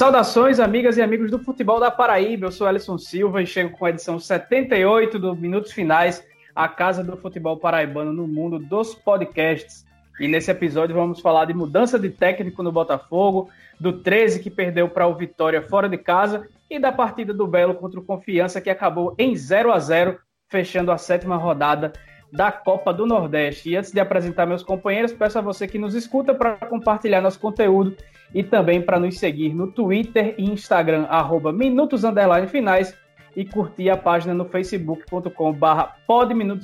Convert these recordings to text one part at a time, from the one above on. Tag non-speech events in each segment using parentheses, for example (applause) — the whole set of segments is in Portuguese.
Saudações, amigas e amigos do futebol da Paraíba. Eu sou Alisson Silva e chego com a edição 78 do Minutos Finais, a casa do futebol paraibano no mundo dos podcasts. E nesse episódio vamos falar de mudança de técnico no Botafogo, do 13 que perdeu para o Vitória fora de casa e da partida do Belo contra o Confiança que acabou em 0 a 0, fechando a sétima rodada da Copa do Nordeste. E antes de apresentar meus companheiros, peço a você que nos escuta para compartilhar nosso conteúdo e também para nos seguir no Twitter e Instagram, arroba Minutos Finais, e curtir a página no facebook.com barra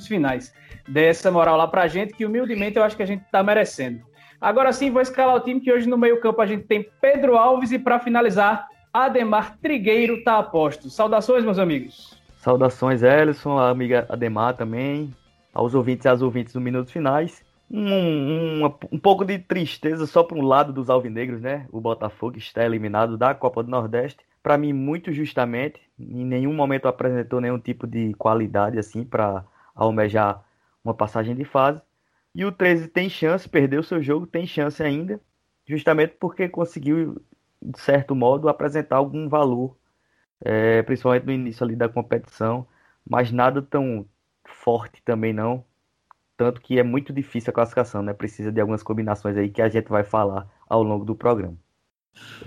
Finais. Dê essa moral lá pra gente, que humildemente eu acho que a gente tá merecendo. Agora sim, vou escalar o time que hoje no meio campo a gente tem Pedro Alves e para finalizar, Ademar Trigueiro tá a posto. Saudações, meus amigos. Saudações, Ellison, a amiga Ademar também aos ouvintes e às ouvintes do Minutos Finais. Um, um, um pouco de tristeza só para um lado dos alvinegros, né? O Botafogo está eliminado da Copa do Nordeste. Para mim, muito justamente, em nenhum momento apresentou nenhum tipo de qualidade assim para almejar uma passagem de fase. E o 13 tem chance, perdeu seu jogo, tem chance ainda, justamente porque conseguiu, de certo modo, apresentar algum valor, é, principalmente no início ali da competição, mas nada tão, forte também não. Tanto que é muito difícil a classificação, né? Precisa de algumas combinações aí que a gente vai falar ao longo do programa.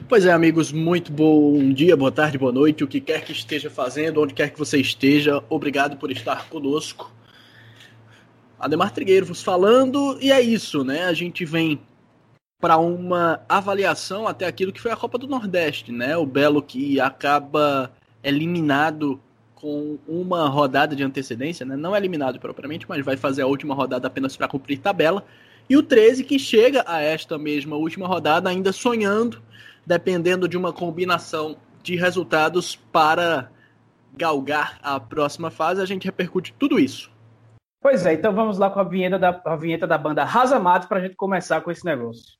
Pois é, amigos, muito bom dia, boa tarde, boa noite, o que quer que esteja fazendo, onde quer que você esteja, obrigado por estar conosco. Ademar Trigueiro vos falando, e é isso, né? A gente vem para uma avaliação até aquilo que foi a Copa do Nordeste, né? O Belo que acaba eliminado com uma rodada de antecedência, né? não é eliminado propriamente, mas vai fazer a última rodada apenas para cumprir tabela. E o 13 que chega a esta mesma última rodada ainda sonhando, dependendo de uma combinação de resultados para galgar a próxima fase. A gente repercute tudo isso. Pois é, então vamos lá com a vinheta da, a vinheta da banda Rasa Matos para a gente começar com esse negócio.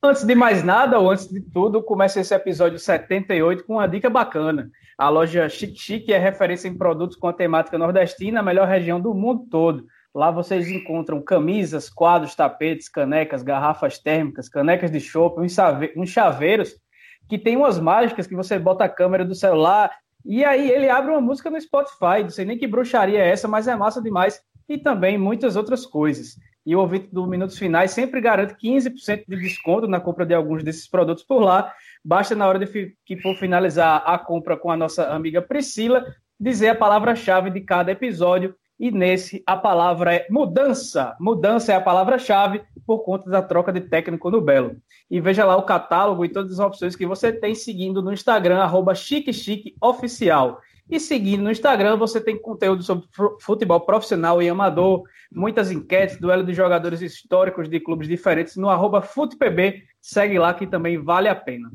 Antes de mais nada, ou antes de tudo, começa esse episódio 78 com uma dica bacana. A loja Chic Chic é referência em produtos com a temática nordestina, a melhor região do mundo todo. Lá vocês encontram camisas, quadros, tapetes, canecas, garrafas térmicas, canecas de chopp, uns chaveiros que tem umas mágicas que você bota a câmera do celular e aí ele abre uma música no Spotify. Não sei nem que bruxaria é essa, mas é massa demais. E também muitas outras coisas e o ouvinte do Minutos Finais sempre garante 15% de desconto na compra de alguns desses produtos por lá. Basta, na hora de que for finalizar a compra com a nossa amiga Priscila, dizer a palavra-chave de cada episódio. E nesse, a palavra é mudança. Mudança é a palavra-chave por conta da troca de técnico no Belo. E veja lá o catálogo e todas as opções que você tem seguindo no Instagram, arroba Oficial. E seguindo no Instagram, você tem conteúdo sobre futebol profissional e amador, muitas enquetes, duelo de jogadores históricos de clubes diferentes no arroba FutePB. Segue lá que também vale a pena.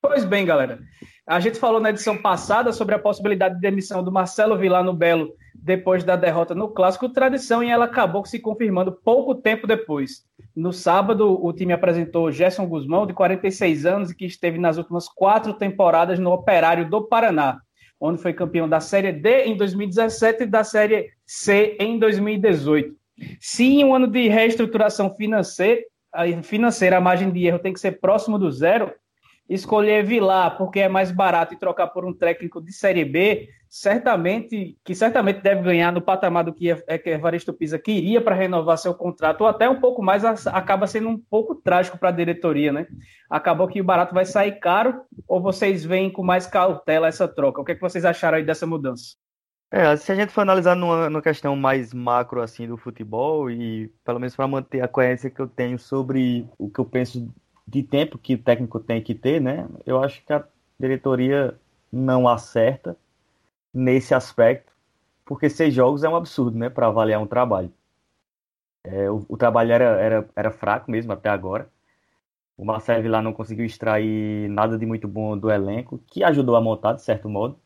Pois bem, galera. A gente falou na edição passada sobre a possibilidade de demissão do Marcelo Vilar no Belo depois da derrota no Clássico Tradição e ela acabou se confirmando pouco tempo depois. No sábado, o time apresentou Gerson Guzmão, de 46 anos e que esteve nas últimas quatro temporadas no Operário do Paraná onde foi campeão da Série D em 2017 e da Série C em 2018. Se em um ano de reestruturação financeira, financeira a margem de erro tem que ser próximo do zero, escolher Vilar porque é mais barato e trocar por um técnico de Série B, certamente que certamente deve ganhar no patamar do que, é, que Evaristo Pisa queria para renovar seu contrato, ou até um pouco mais, acaba sendo um pouco trágico para a diretoria, né? Acabou que o barato vai sair caro, ou vocês veem com mais cautela essa troca? O que, é que vocês acharam aí dessa mudança? É, se a gente for analisar numa, numa questão mais macro assim do futebol e pelo menos para manter a coerência que eu tenho sobre o que eu penso de tempo que o técnico tem que ter, né? Eu acho que a diretoria não acerta nesse aspecto, porque seis jogos é um absurdo, né, para avaliar um trabalho. É, o, o, trabalho era, era, era fraco mesmo até agora. O Marcelo lá não conseguiu extrair nada de muito bom do elenco, que ajudou a montar de certo modo.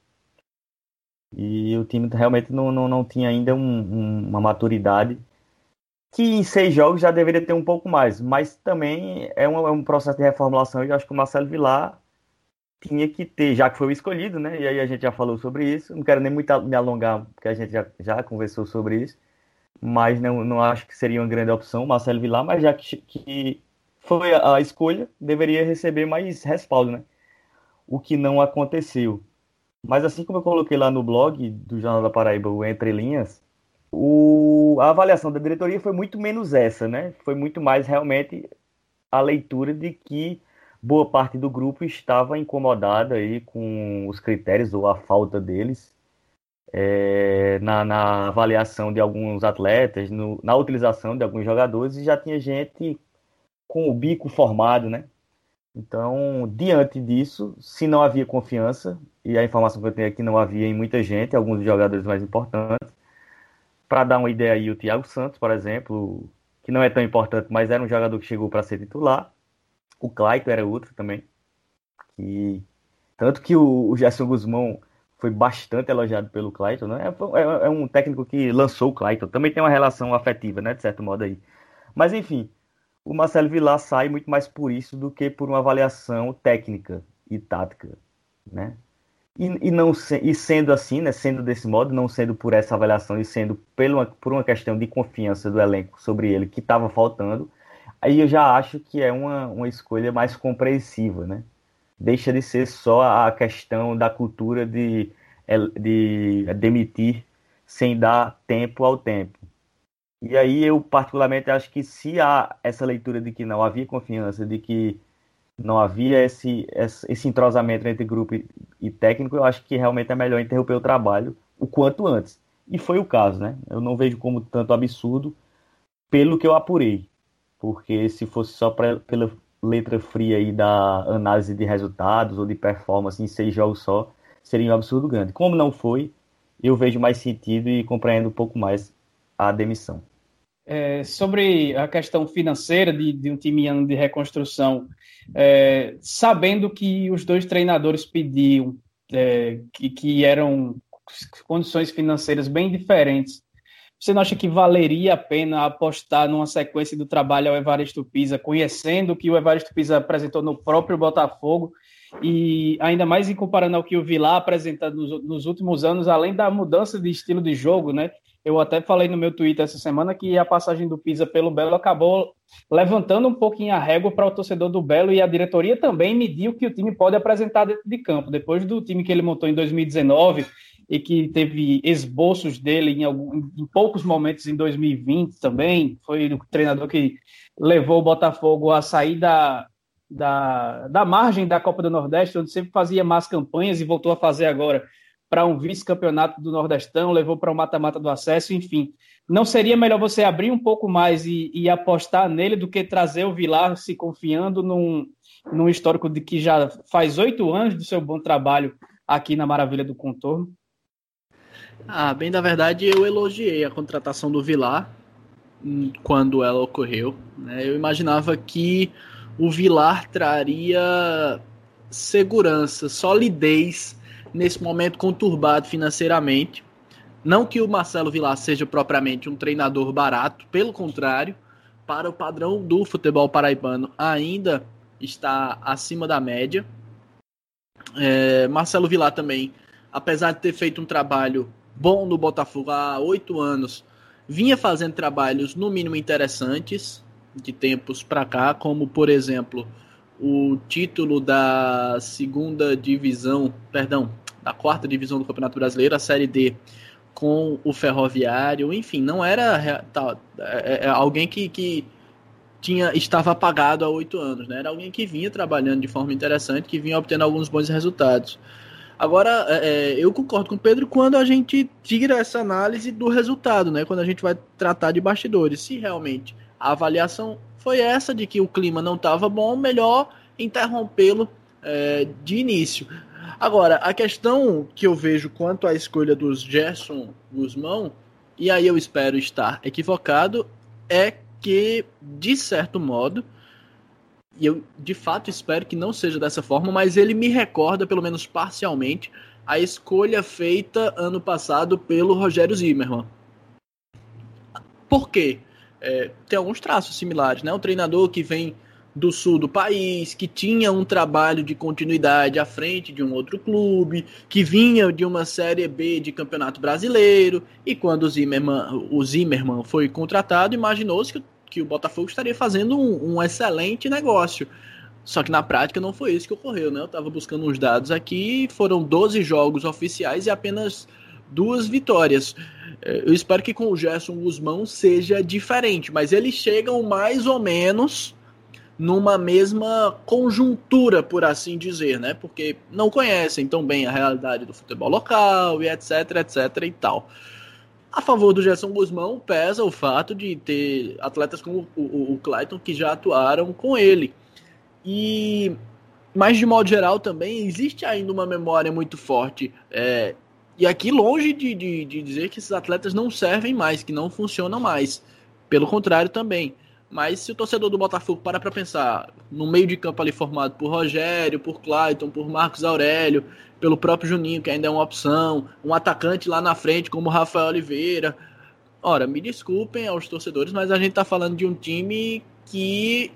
E o time realmente não, não, não tinha ainda um, um, uma maturidade que em seis jogos já deveria ter um pouco mais, mas também é um, é um processo de reformulação e acho que o Marcelo Vilar tinha que ter, já que foi o escolhido, né? E aí a gente já falou sobre isso. Não quero nem muito me alongar, porque a gente já, já conversou sobre isso. Mas não, não acho que seria uma grande opção o Marcelo Vilar, mas já que, que foi a escolha, deveria receber mais respaldo, né? O que não aconteceu. Mas assim como eu coloquei lá no blog do Jornal da Paraíba, o Entre Linhas, o, a avaliação da diretoria foi muito menos essa, né? Foi muito mais realmente a leitura de que boa parte do grupo estava incomodada aí com os critérios ou a falta deles é, na, na, avaliação de alguns atletas, no, na utilização de alguns jogadores, e já tinha gente com o bico formado, né? Então, diante disso, se não havia confiança, e a informação que eu tenho aqui não havia em muita gente, alguns jogadores mais importantes, para dar uma ideia aí, o Thiago Santos, por exemplo, que não é tão importante, mas era um jogador que chegou para ser titular. O Clayton era outro também. Que... Tanto que o, Gerson Guzmão foi bastante elogiado pelo Clayton, né? É, é, é, um técnico que lançou o Clayton. Também tem uma relação afetiva, né? De certo modo aí. Mas enfim, o Marcelo Vilar sai muito mais por isso do que por uma avaliação técnica e tática, né? E, e, não e sendo assim, né, sendo desse modo, não sendo por essa avaliação e sendo por uma, por uma questão de confiança do elenco sobre ele que estava faltando, aí eu já acho que é uma, uma escolha mais compreensiva, né? Deixa de ser só a questão da cultura de, de demitir sem dar tempo ao tempo. E aí eu particularmente acho que se há essa leitura de que não havia confiança, de que não havia esse, esse entrosamento entre grupo e, técnico, eu acho que realmente é melhor interromper o trabalho o quanto antes. E foi o caso, né? Eu não vejo como tanto absurdo pelo que eu apurei. Porque se fosse só pra, pela letra fria aí da análise de resultados ou de performance em seis jogos só, seria um absurdo grande. Como não foi, eu vejo mais sentido e compreendo um pouco mais a demissão. É, sobre a questão financeira de, de um time de reconstrução, é, sabendo que os dois treinadores pediam é, que, que eram condições financeiras bem diferentes, você não acha que valeria a pena apostar numa sequência do trabalho ao Evaristo Pisa, conhecendo o que o Evaristo Pisa apresentou no próprio Botafogo e ainda mais em comparando ao que o Vilar apresentado nos, nos últimos anos, além da mudança de estilo de jogo, né? Eu até falei no meu Twitter essa semana que a passagem do Pisa pelo Belo acabou levantando um pouquinho a régua para o torcedor do Belo e a diretoria também mediu o que o time pode apresentar dentro de campo. Depois do time que ele montou em 2019 e que teve esboços dele em, algum, em poucos momentos em 2020 também, foi o treinador que levou o Botafogo a sair da, da, da margem da Copa do Nordeste, onde sempre fazia más campanhas e voltou a fazer agora para um vice-campeonato do Nordestão, levou para o um mata-mata do acesso, enfim. Não seria melhor você abrir um pouco mais e, e, apostar nele do que trazer o Vilar se confiando num, num histórico de que já faz oito anos do seu bom trabalho aqui na Maravilha do Contorno? Ah, bem da verdade, eu elogiei a contratação do Vilar hum, quando ela ocorreu. Né? Eu imaginava que o Vilar traria segurança, solidez nesse momento conturbado financeiramente. Não que o Marcelo Vilar seja propriamente um treinador barato, pelo contrário, para o padrão do futebol paraibano ainda está acima da média. É, Marcelo Vilar também, apesar de ter feito um trabalho bom no Botafogo há oito anos, vinha fazendo trabalhos no mínimo interessantes de tempos para cá, como por exemplo o título da segunda divisão, perdão, da quarta divisão do Campeonato Brasileiro, a Série D, com o Ferroviário, enfim, não era tá, é, é alguém que, que tinha estava apagado há oito anos, né? Era alguém que vinha trabalhando de forma interessante, que vinha obtendo alguns bons resultados. Agora, é, é, eu concordo com o Pedro quando a gente tira essa análise do resultado, né? Quando a gente vai tratar de bastidores. Se realmente a avaliação foi essa de que o clima não estava bom, melhor interrompê-lo é, de início. Agora, a questão que eu vejo quanto à escolha dos Gerson Guzmão, e aí eu espero estar equivocado, é que, de certo modo, e eu de fato espero que não seja dessa forma, mas ele me recorda, pelo menos parcialmente, a escolha feita ano passado pelo Rogério Zimmermann. Por quê? É, tem alguns traços similares, né? Um treinador que vem do sul do país, que tinha um trabalho de continuidade à frente de um outro clube, que vinha de uma Série B de Campeonato Brasileiro, e quando o Zimmermann, o Zimmermann foi contratado, imaginou-se que, que, o Botafogo estaria fazendo um, um, excelente negócio. Só que na prática não foi isso que ocorreu, né? Eu estava buscando uns dados aqui, foram 12 jogos oficiais e apenas duas vitórias. É, eu espero que com o Gerson Guzmão seja diferente, mas eles chegam mais ou menos numa mesma conjuntura, por assim dizer, né? Porque não conhecem tão bem a realidade do futebol local e etc, etc e tal. A favor do Gerson Guzmão pesa o fato de ter atletas como o, o, Clayton que já atuaram com ele. E, mas de modo geral também existe ainda uma memória muito forte. É, e aqui longe de, de, de dizer que esses atletas não servem mais, que não funcionam mais. Pelo contrário também. Mas se o torcedor do Botafogo para para pensar no meio de campo ali formado por Rogério, por Clayton, por Marcos Aurélio, pelo próprio Juninho, que ainda é uma opção, um atacante lá na frente como Rafael Oliveira. Ora, me desculpem aos torcedores, mas a gente está falando de um time que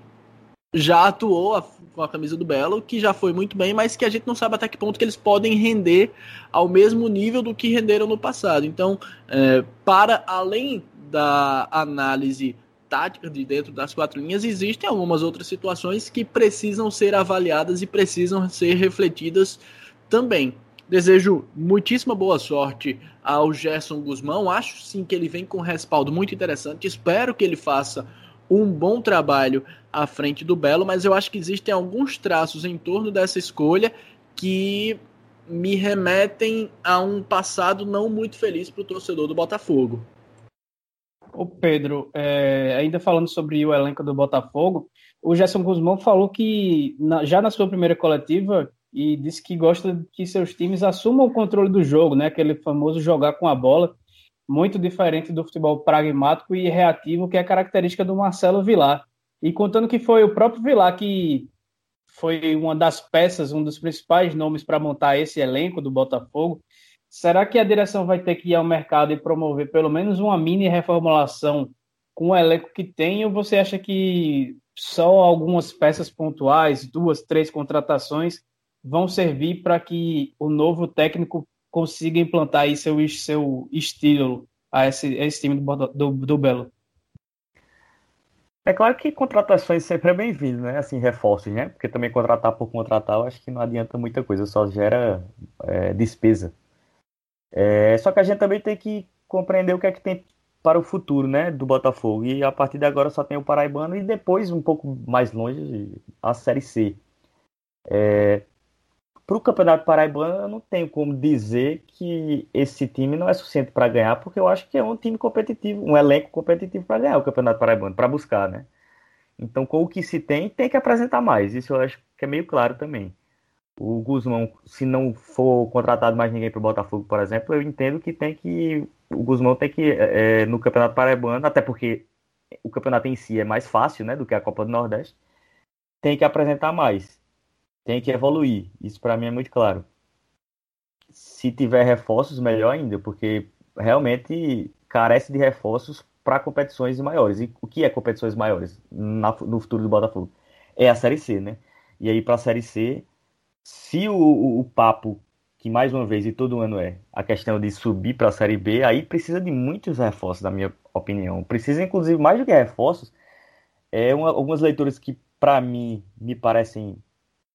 já atuou com a camisa do Belo, que já foi muito bem, mas que a gente não sabe até que ponto que eles podem render ao mesmo nível do que renderam no passado. Então, é, para além da análise tática de dentro das quatro linhas, existem algumas outras situações que precisam ser avaliadas e precisam ser refletidas também. Desejo muitíssima boa sorte ao Gerson Guzmão. Acho sim que ele vem com um respaldo muito interessante. Espero que ele faça um bom trabalho à frente do Belo, mas eu acho que existem alguns traços em torno dessa escolha que me remetem a um passado não muito feliz para o torcedor do Botafogo. O Pedro, é, ainda falando sobre o elenco do Botafogo, o Gerson Guzmão falou que na, já na sua primeira coletiva e disse que gosta que seus times assumam o controle do jogo, né? Aquele famoso jogar com a bola, muito diferente do futebol pragmático e reativo que é característica do Marcelo Vilar. E contando que foi o próprio Vilar que foi uma das peças, um dos principais nomes para montar esse elenco do Botafogo, Será que a direção vai ter que ir ao mercado e promover pelo menos uma mini reformulação com o elenco que tem? Ou você acha que só algumas peças pontuais, duas, três contratações, vão servir para que o novo técnico consiga implantar aí seu, seu estilo a esse, a esse time do, do, do Belo? É claro que contratações sempre é bem-vindo, né? Assim, reforços, né? Porque também contratar por contratar, eu acho que não adianta muita coisa, só gera é, despesa. É, só que a gente também tem que compreender o que é que tem para o futuro, né, do Botafogo. E a partir de agora só tem o Paraibano e depois, um pouco mais longe, a Série C. É, para o Campeonato Paraibano, eu não tenho como dizer que esse time não é suficiente para ganhar, porque eu acho que é um time competitivo, um elenco competitivo para ganhar o Campeonato Paraibano, para buscar, né? Então, com o que se tem, tem que apresentar mais. Isso eu acho que é meio claro também o Guzmão, se não for contratado mais ninguém para o Botafogo, por exemplo, eu entendo que tem que. O Guzmão tem que, é, no Campeonato Paraibano, até porque o campeonato em si é mais fácil né, do que a Copa do Nordeste, tem que apresentar mais, tem que evoluir. Isso para mim é muito claro. Se tiver reforços, melhor ainda, porque realmente carece de reforços para competições maiores. E o que é competições maiores na, no futuro do Botafogo? É a Série C, né? E aí para a Série C se o, o, o, papo, que mais uma vez e todo ano é, a questão de subir para a Série B, aí precisa de muitos reforços, na minha opinião. Precisa, inclusive, mais do que reforços, é uma, algumas leituras que, para mim, me parecem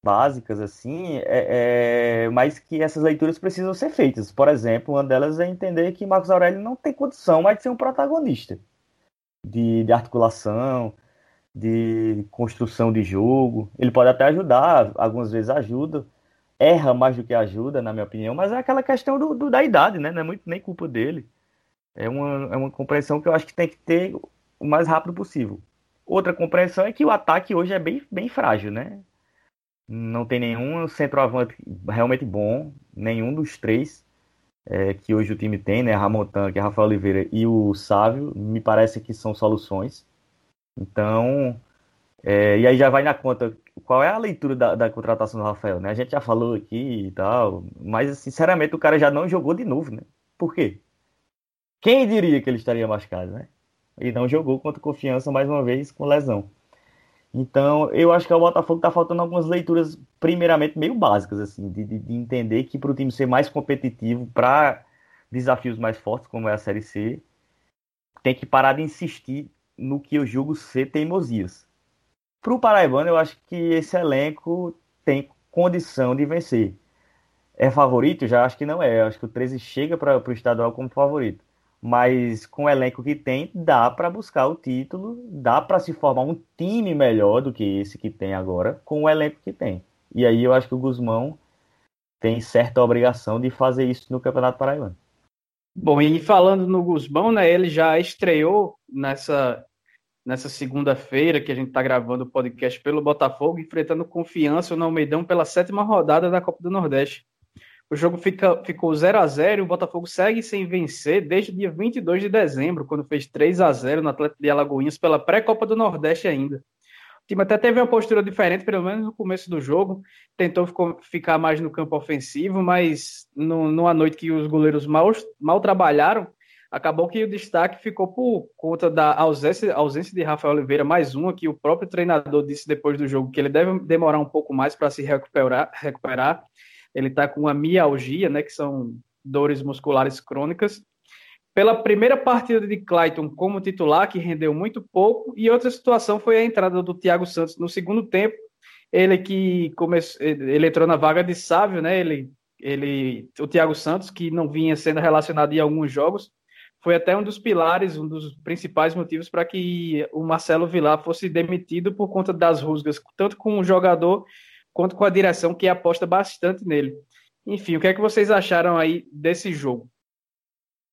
básicas, assim, é, é, mas que essas leituras precisam ser feitas. Por exemplo, uma delas é entender que Marcos Aurélio não tem condição mais de ser um protagonista de, de articulação, de construção de jogo. Ele pode até ajudar, algumas vezes ajuda, erra mais do que ajuda, na minha opinião, mas é aquela questão do, do da idade, né? Não é muito nem culpa dele. É uma, é uma compreensão que eu acho que tem que ter o mais rápido possível. Outra compreensão é que o ataque hoje é bem, bem frágil, né? Não tem nenhum centroavante realmente bom, nenhum dos três é, que hoje o time tem, né? Ramon Tanque, Rafael Oliveira e o Sávio, me parece que são soluções. Então, é, e aí já vai na conta qual é a leitura da, da, contratação do Rafael, né? A gente já falou aqui e tal, mas sinceramente o cara já não jogou de novo, né? Por quê? Quem diria que ele estaria machucado, né? E não jogou contra confiança mais uma vez com lesão. Então, eu acho que o Botafogo está faltando algumas leituras, primeiramente, meio básicas, assim, de, de entender que para o time ser mais competitivo, para desafios mais fortes, como é a Série C, tem que parar de insistir no que eu julgo ser teimosias. Para o Paraibano, eu acho que esse elenco tem condição de vencer. É favorito? Já acho que não é. Eu acho que o 13 chega para o estadual como favorito. Mas com o elenco que tem, dá para buscar o título, dá para se formar um time melhor do que esse que tem agora, com o elenco que tem. E aí eu acho que o Guzmão tem certa obrigação de fazer isso no Campeonato Paraibano. Bom, e falando no Guzmão, né, ele já estreou nessa, nessa segunda-feira que a gente está gravando o podcast pelo Botafogo, enfrentando confiança no Almeidão pela sétima rodada da Copa do Nordeste. O jogo fica, ficou 0 a 0 e o Botafogo segue sem vencer desde o dia 22 de dezembro, quando fez 3 a 0 no Atlético de Alagoinhas pela pré-Copa do Nordeste ainda. Time até teve uma postura diferente, pelo menos no começo do jogo. Tentou ficar mais no campo ofensivo, mas no, numa noite que os goleiros mal, mal trabalharam, acabou que o destaque ficou por conta da ausência, ausência de Rafael Oliveira, mais uma que o próprio treinador disse depois do jogo que ele deve demorar um pouco mais para se recuperar, recuperar. Ele está com uma mialgia, né, que são dores musculares crônicas, pela primeira partida de Clayton como titular, que rendeu muito pouco, e outra situação foi a entrada do Thiago Santos no segundo tempo. Ele que começou, ele entrou na vaga de Sávio, né? Ele, ele, o Thiago Santos, que não vinha sendo relacionado em alguns jogos, foi até um dos pilares, um dos principais motivos para que o Marcelo Vilar fosse demitido por conta das rusgas, tanto com o jogador quanto com a direção, que aposta bastante nele. Enfim, o que é que vocês acharam aí desse jogo?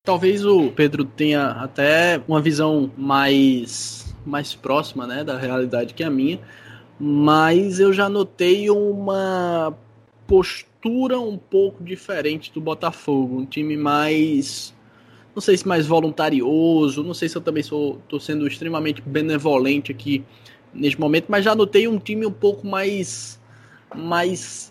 Talvez o Pedro tenha até uma visão mais, mais próxima né, da realidade que a minha, mas eu já notei uma postura um pouco diferente do Botafogo, um time mais não sei se mais voluntarioso, não sei se eu também sou tô sendo extremamente benevolente aqui neste momento, mas já notei um time um pouco mais mais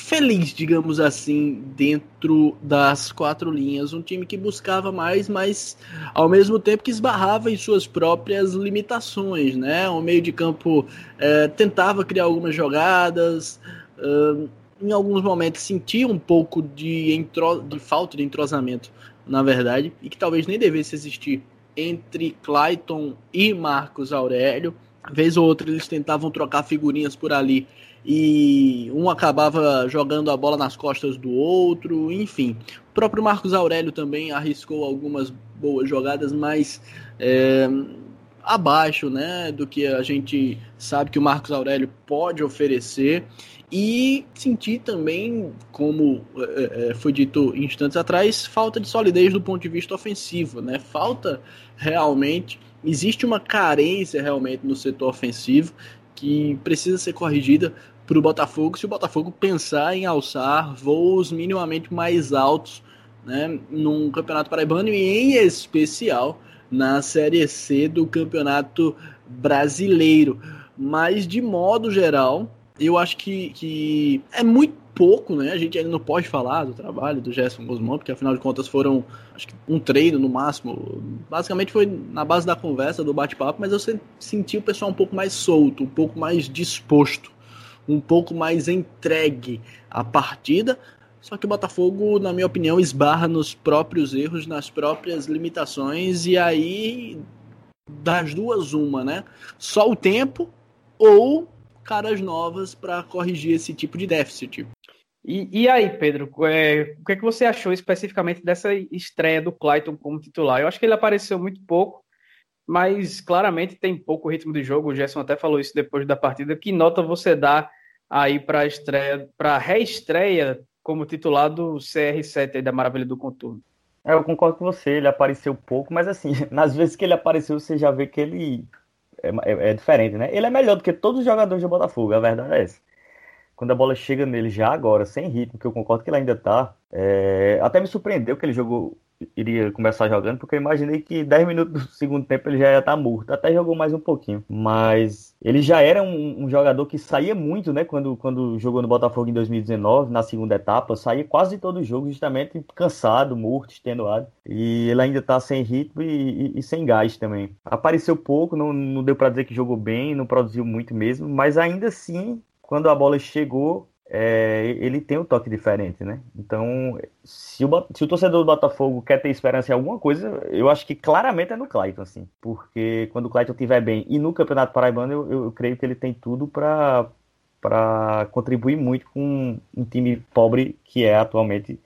feliz, digamos assim, dentro das quatro linhas. Um time que buscava mais, mas ao mesmo tempo que esbarrava em suas próprias limitações, né? O meio de campo é, tentava criar algumas jogadas, uh, em alguns momentos sentia um pouco de, entro... de falta de entrosamento, na verdade, e que talvez nem devesse existir entre Clayton e Marcos Aurélio. Vez ou outra eles tentavam trocar figurinhas por ali e um acabava jogando a bola nas costas do outro, enfim. O próprio Marcos Aurélio também arriscou algumas boas jogadas, mas é, abaixo né, do que a gente sabe que o Marcos Aurélio pode oferecer. E senti também, como é, é foi dito instantes atrás, falta de solidez do ponto de vista ofensivo. Né? Falta realmente, existe uma carência realmente no setor ofensivo que precisa ser corrigida para o Botafogo se o Botafogo pensar em alçar voos minimamente mais altos né, num Campeonato Paraibano e em especial na Série C do Campeonato Brasileiro. Mas de modo geral, eu acho que, que é muito pouco, né? A gente ainda não pode falar do trabalho do Gerson Guzmão, porque afinal de contas foram acho que um treino no máximo. Basicamente foi na base da conversa, do bate-papo, mas eu senti o pessoal um pouco mais solto, um pouco mais disposto, um pouco mais entregue à partida. Só que o Botafogo, na minha opinião, esbarra nos próprios erros, nas próprias limitações, e aí das duas, uma, né? Só o tempo ou caras novas para corrigir esse tipo de déficit. E, e aí, Pedro, é, o que, é que você achou especificamente dessa estreia do Clayton como titular? Eu acho que ele apareceu muito pouco, mas claramente tem pouco ritmo de jogo. O Gerson até falou isso depois da partida. Que nota você dá aí para a estreia, para a reestreia como titular do CR7 da Maravilha do Contorno? É, eu concordo com você, ele apareceu pouco, mas assim, (laughs) nas vezes que ele apareceu, você já vê que ele é, é, é diferente, né? Ele é melhor do que todos os jogadores do Botafogo, a verdade é essa quando a bola chega nele já agora, sem ritmo, que eu concordo que ele ainda tá, é... até me surpreendeu que ele jogou iria começar jogando, porque eu imaginei que 10 minutos do segundo tempo ele já ia estar tá morto. Até jogou mais um pouquinho. Mas ele já era um, um, jogador que saía muito, né? Quando, quando jogou no Botafogo em 2019, na segunda etapa, saía quase todo o jogo, justamente cansado, morto, extenuado. E ele ainda tá sem ritmo e, e, e sem gás também. Apareceu pouco, não, não deu para dizer que jogou bem, não produziu muito mesmo, mas ainda assim, quando a bola chegou, é, ele tem um toque diferente, né? Então, se o, se o, torcedor do Botafogo quer ter esperança em alguma coisa, eu acho que claramente é no Clayton, assim. Porque quando o Clayton estiver bem e no Campeonato Paraibano, eu, eu, creio que ele tem tudo para para contribuir muito com um time pobre que é atualmente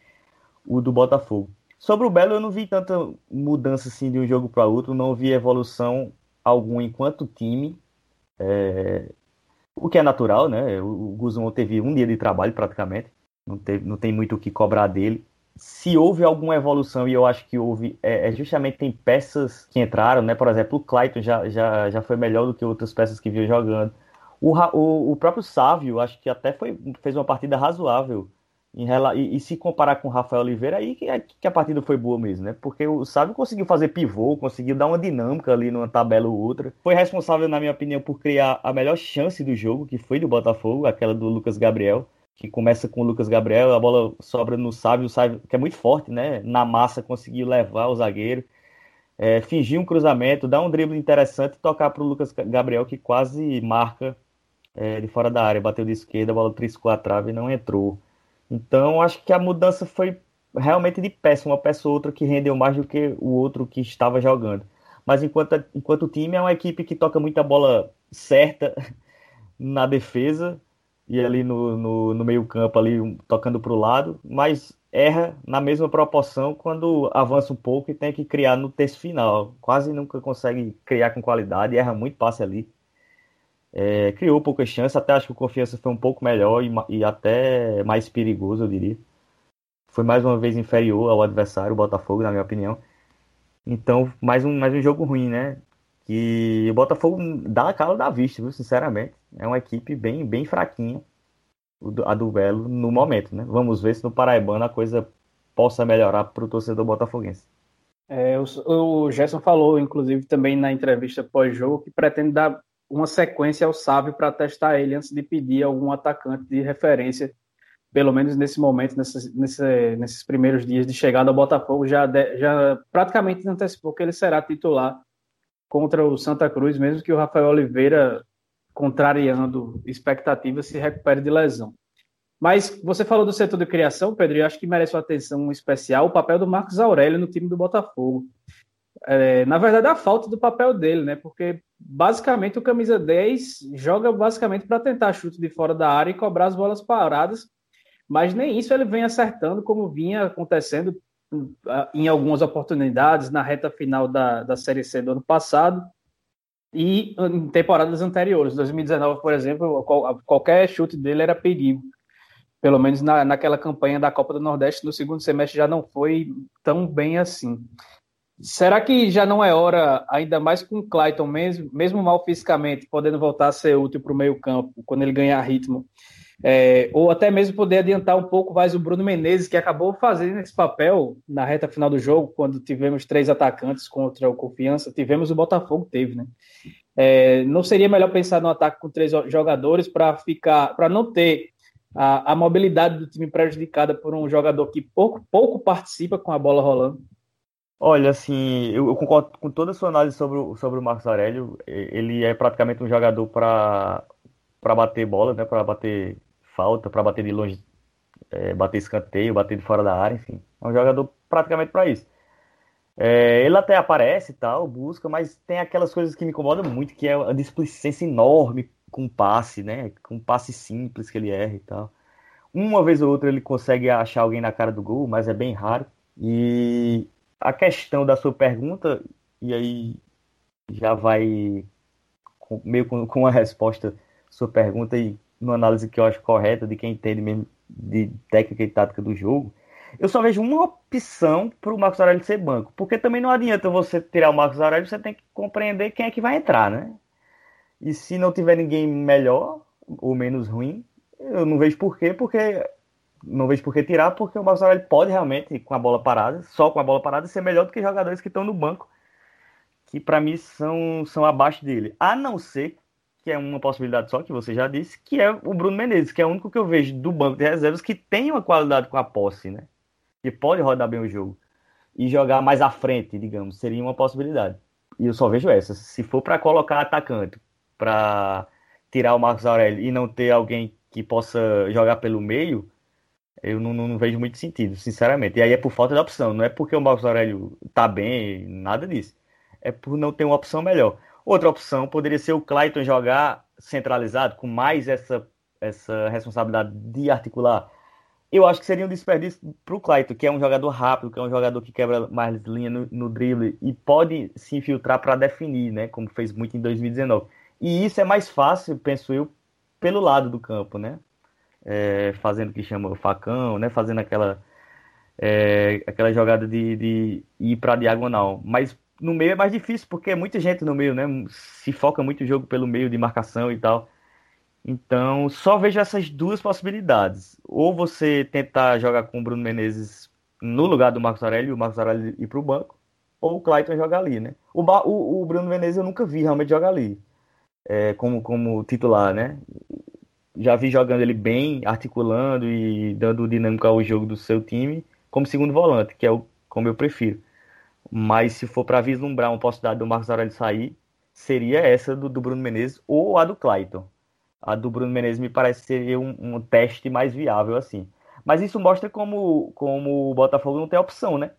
o do Botafogo. Sobre o Belo, eu não vi tanta mudança assim de um jogo para outro, não vi evolução alguma enquanto time. É, o que é natural, né? O Guzmão teve um dia de trabalho praticamente, não, teve, não tem muito o que cobrar dele. Se houve alguma evolução, e eu acho que houve, é, é justamente tem peças que entraram, né? Por exemplo, o Clayton já, já, já foi melhor do que outras peças que vinham jogando. O, o, o próprio Sávio, acho que até foi, fez uma partida razoável e, e, se comparar com o Rafael Oliveira, aí que, que, a partida foi boa mesmo, né? Porque o Sávio conseguiu fazer pivô, conseguiu dar uma dinâmica ali numa tabela ou outra. Foi responsável, na minha opinião, por criar a melhor chance do jogo, que foi do Botafogo, aquela do Lucas Gabriel, que começa com o Lucas Gabriel, a bola sobra no Sávio, o Sávio, que é muito forte, né? Na massa conseguiu levar o zagueiro, é, fingir um cruzamento, dar um drible interessante e tocar para o Lucas Gabriel, que quase marca é, de fora da área. Bateu de esquerda, a bola triscou a trave e não entrou. Então, acho que a mudança foi realmente de peça, uma peça ou outra que rendeu mais do que o outro que estava jogando. Mas enquanto, enquanto time é uma equipe que toca muita bola certa (laughs) na defesa e ali no, no, no meio campo, ali tocando para o lado, mas erra na mesma proporção quando avança um pouco e tem que criar no terço final. Quase nunca consegue criar com qualidade, erra muito passe ali. É, criou poucas chances, até acho que o Confiança foi um pouco melhor e, e, até mais perigoso, eu diria. Foi mais uma vez inferior ao adversário, o Botafogo, na minha opinião. Então, mais um, mais um jogo ruim, né? Que o Botafogo dá a cara da vista, viu? Sinceramente. É uma equipe bem, bem fraquinha, a do Belo, no momento, né? Vamos ver se no Paraibano a coisa possa melhorar para o torcedor botafoguense. É, o, o Gerson falou, inclusive, também na entrevista pós-jogo, que pretende dar uma sequência ao Sábio para testar ele antes de pedir algum atacante de referência, pelo menos nesse momento, nesse, nesse, nesses primeiros dias de chegada ao Botafogo, já, de, já praticamente antecipou que ele será titular contra o Santa Cruz, mesmo que o Rafael Oliveira, contrariando expectativas, se recupere de lesão. Mas você falou do setor de criação, Pedro, e acho que merece uma atenção especial o papel do Marcos Aurélio no time do Botafogo. É, na verdade, a falta do papel dele, né? Porque basicamente o camisa 10 joga basicamente para tentar chute de fora da área e cobrar as bolas paradas, mas nem isso ele vem acertando como vinha acontecendo ah, em algumas oportunidades na reta final da, da Série C do ano passado e em temporadas anteriores. 2019, por exemplo, qualquer chute dele era perigo. Pelo menos na, naquela campanha da Copa do Nordeste, no segundo semestre já não foi tão bem assim. Será que já não é hora, ainda mais com o Clayton, mesmo, mesmo mal fisicamente, podendo voltar a ser útil para o meio-campo, quando ele ganhar ritmo? É, ou até mesmo poder adiantar um pouco mais o Bruno Menezes, que acabou fazendo esse papel na reta final do jogo, quando tivemos três atacantes contra o Confiança, tivemos o Botafogo, teve, né? É, não seria melhor pensar no ataque com três jogadores para ficar, para não ter a, a, mobilidade do time prejudicada por um jogador que pouco, pouco participa com a bola rolando? Olha, assim, eu, concordo com toda a sua análise sobre o, sobre o Marcos Aurélio. Ele é praticamente um jogador para para bater bola, né? Para bater falta, para bater de longe, é, bater escanteio, bater de fora da área, enfim. É um jogador praticamente para isso. É, ele até aparece e tal, busca, mas tem aquelas coisas que me incomodam muito, que é a displicência enorme com passe, né? Com passe simples que ele erra e tal. Uma vez ou outra ele consegue achar alguém na cara do gol, mas é bem raro. E a questão da sua pergunta, e aí já vai com, meio com, com a resposta sua pergunta e uma análise que eu acho correta de quem entende mesmo de técnica e tática do jogo, eu só vejo uma opção para o Marcos Aurélio ser banco, porque também não adianta você tirar o Marcos Aurélio, você tem que compreender quem é que vai entrar, né? E se não tiver ninguém melhor ou menos ruim, eu não vejo porquê, porque não vejo por que tirar, porque o Marcos Aurélio pode realmente, com a bola parada, só com a bola parada, ser melhor do que jogadores que estão no banco, que para mim são, são abaixo dele. A não ser, que é uma possibilidade só, que você já disse, que é o Bruno Menezes, que é o único que eu vejo do banco de reservas que tem uma qualidade com a posse, né? Que pode rodar bem o jogo. E jogar mais à frente, digamos, seria uma possibilidade. E eu só vejo essa. Se for para colocar atacante, para tirar o Marcos Aurélio e não ter alguém que possa jogar pelo meio, eu não, não, não, vejo muito sentido, sinceramente. E aí é por falta de opção, não é porque o Marcos Aurélio tá bem, nada disso. É por não ter uma opção melhor. Outra opção poderia ser o Clayton jogar centralizado, com mais essa, essa responsabilidade de articular. Eu acho que seria um desperdício para o Clayton, que é um jogador rápido, que é um jogador que quebra mais linha no, no drible e pode se infiltrar para definir, né? Como fez muito em 2019. E isso é mais fácil, penso eu, pelo lado do campo, né? É, fazendo o que chama o facão, né? Fazendo aquela, é, aquela jogada de, de ir para diagonal. Mas no meio é mais difícil, porque é muita gente no meio, né? Se foca muito o jogo pelo meio de marcação e tal. Então, só vejo essas duas possibilidades. Ou você tentar jogar com o Bruno Menezes no lugar do Marcos Aurélio, o Marcos Aurélio ir para o banco, ou o Clayton jogar ali, né? O, o, o Bruno Menezes eu nunca vi realmente jogar ali é, como, como titular, né? Já vi jogando ele bem, articulando e dando dinâmica ao jogo do seu time, como segundo volante, que é o, como eu prefiro. Mas se for para vislumbrar uma possibilidade do Marcos Aurélio sair, seria essa do, do, Bruno Menezes ou a do Clayton. A do Bruno Menezes me parece ser um, um teste mais viável assim. Mas isso mostra como, como o Botafogo não tem opção, né?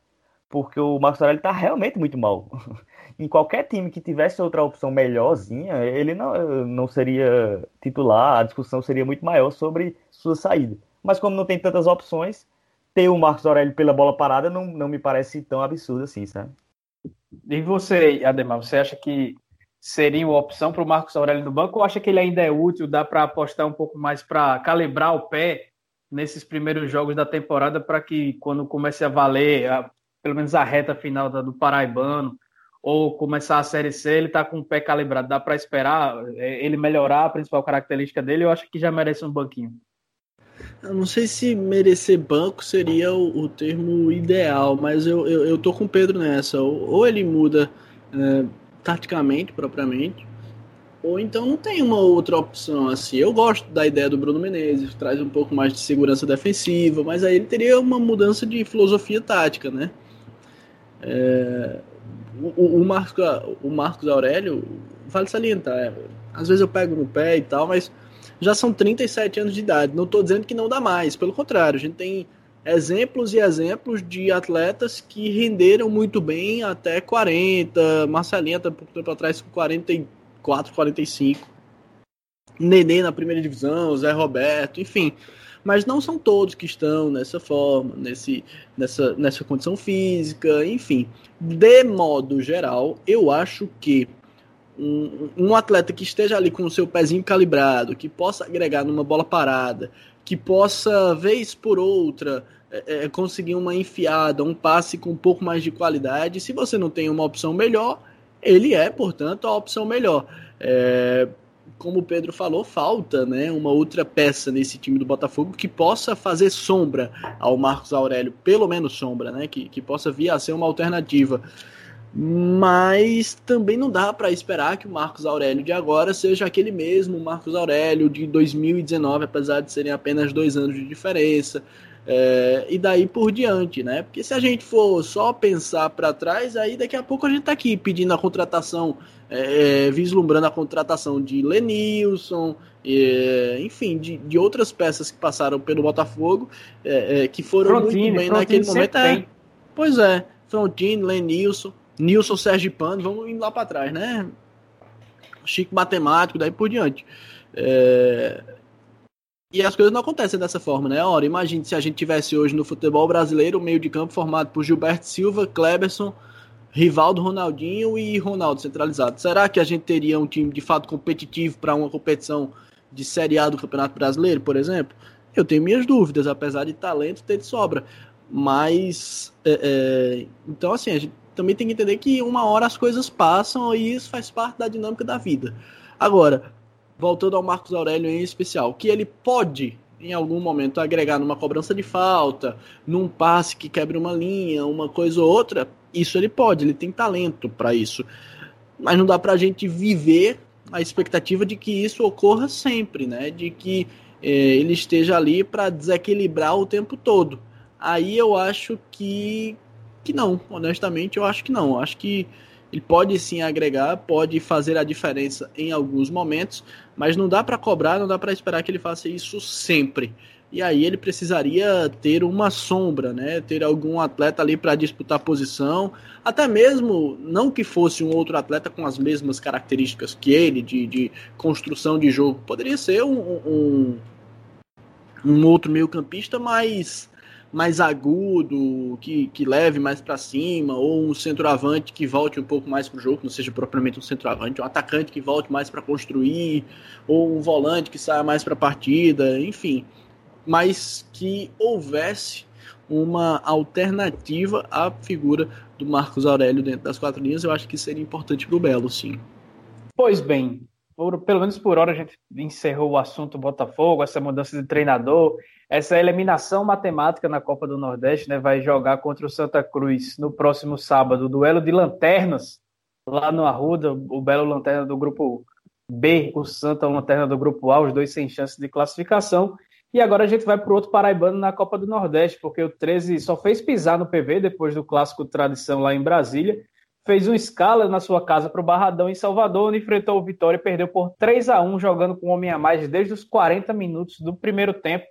Porque o Marcos Aurélio tá realmente muito mal. (laughs) em qualquer time que tivesse outra opção melhorzinha, ele não, não seria titular, a discussão seria muito maior sobre sua saída. Mas como não tem tantas opções, ter o Marcos Aurélio pela bola parada não, não me parece tão absurdo assim, sabe? E você, Ademar, você acha que seria uma opção para o Marcos Aurélio no banco ou acha que ele ainda é útil, dá para apostar um pouco mais para calibrar o pé nesses primeiros jogos da temporada para que quando comece a valer, a, pelo menos a reta final do Paraibano, ou começar a Série C, ele está com o pé calibrado. Dá para esperar é, ele melhorar a principal característica dele? Eu acho que já merece um banquinho. Eu não sei se merecer banco seria o, o termo ideal, mas eu, eu, eu, tô com o Pedro nessa. Ou, ou ele muda é, taticamente, propriamente, ou então não tem uma outra opção assim. Eu gosto da ideia do Bruno Menezes, traz um pouco mais de segurança defensiva, mas aí ele teria uma mudança de filosofia tática, né? É, o, o, Marcos, o Marcos Aurélio, vale salientar, é, às vezes eu pego no pé e tal, mas já são 37 anos de idade. Não estou dizendo que não dá mais, pelo contrário, a gente tem exemplos e exemplos de atletas que renderam muito bem até 40, Marcelinha até pouco tempo atrás com 44, 45, Nenê na primeira divisão, Zé Roberto, enfim mas não são todos que estão nessa forma, nesse, nessa, nessa condição física, enfim. De modo geral, eu acho que um, um, atleta que esteja ali com o seu pezinho calibrado, que possa agregar numa bola parada, que possa, vez por outra, é, é, conseguir uma enfiada, um passe com um pouco mais de qualidade, se você não tem uma opção melhor, ele é, portanto, a opção melhor. É, como o Pedro falou, falta né, uma outra peça nesse time do Botafogo que possa fazer sombra ao Marcos Aurélio, pelo menos sombra, né, que, que possa vir a ser uma alternativa. Mas também não dá para esperar que o Marcos Aurélio de agora seja aquele mesmo Marcos Aurélio de 2019, apesar de serem apenas dois anos de diferença. É, e daí por diante, né? Porque se a gente for só pensar para trás, aí daqui a pouco a gente tá aqui pedindo a contratação, é, é vislumbrando a contratação de Lenilson, é, enfim, de, de outras peças que passaram pelo Botafogo, é, é, que foram Frontini, muito bem Frontini naquele momento. É, pois é, Frontini, Lenilson, Nilson Sérgio Pano, vamos indo lá para trás, né? Chico Matemático, daí por diante. É, e as coisas não acontecem dessa forma, né? Ora, imagine se a gente tivesse hoje no futebol brasileiro o meio de campo formado por Gilberto Silva, Kleberson, Rivaldo Ronaldinho e Ronaldo centralizado. Será que a gente teria um time de fato competitivo para uma competição de Série A do Campeonato Brasileiro, por exemplo? Eu tenho minhas dúvidas, apesar de talento ter de sobra. Mas, é, é, então assim, a gente também tem que entender que uma hora as coisas passam e isso faz parte da dinâmica da vida. Agora, voltando ao Marcos Aurélio em especial, que ele pode em algum momento agregar numa cobrança de falta, num passe que quebre uma linha, uma coisa ou outra, isso ele pode, ele tem talento para isso. Mas não dá para a gente viver a expectativa de que isso ocorra sempre, né? De que é, ele esteja ali para desequilibrar o tempo todo. Aí eu acho que que não, honestamente eu acho que não. Eu acho que ele pode sim agregar, pode fazer a diferença em alguns momentos, mas não dá para cobrar, não dá para esperar que ele faça isso sempre. E aí ele precisaria ter uma sombra, né? Ter algum atleta ali para disputar posição, até mesmo não que fosse um outro atleta com as mesmas características que ele de, de construção de jogo, poderia ser um, um, um outro meio campista mais agudo, que, que leve mais para cima, ou um centroavante que volte um pouco mais para o jogo, não seja propriamente um centroavante, um atacante que volte mais para construir, ou um volante que saia mais para a partida, enfim. Mas que houvesse uma alternativa à figura do Marcos Aurélio dentro das quatro linhas, eu acho que seria importante para o Belo, sim. Pois bem, por, pelo menos por hora a gente encerrou o assunto Botafogo, essa mudança de treinador, essa eliminação matemática na Copa do Nordeste, né? Vai jogar contra o Santa Cruz no próximo sábado, duelo de lanternas lá no Arruda, o Belo Lanterna do grupo B, o Santa Lanterna do grupo A, os dois sem chance de classificação. E agora a gente vai para o outro paraibano na Copa do Nordeste, porque o 13 só fez pisar no PV depois do clássico tradição lá em Brasília fez uma escala na sua casa para o Barradão em Salvador, onde enfrentou o Vitória e perdeu por 3 a 1 jogando com um homem a mais desde os 40 minutos do primeiro tempo,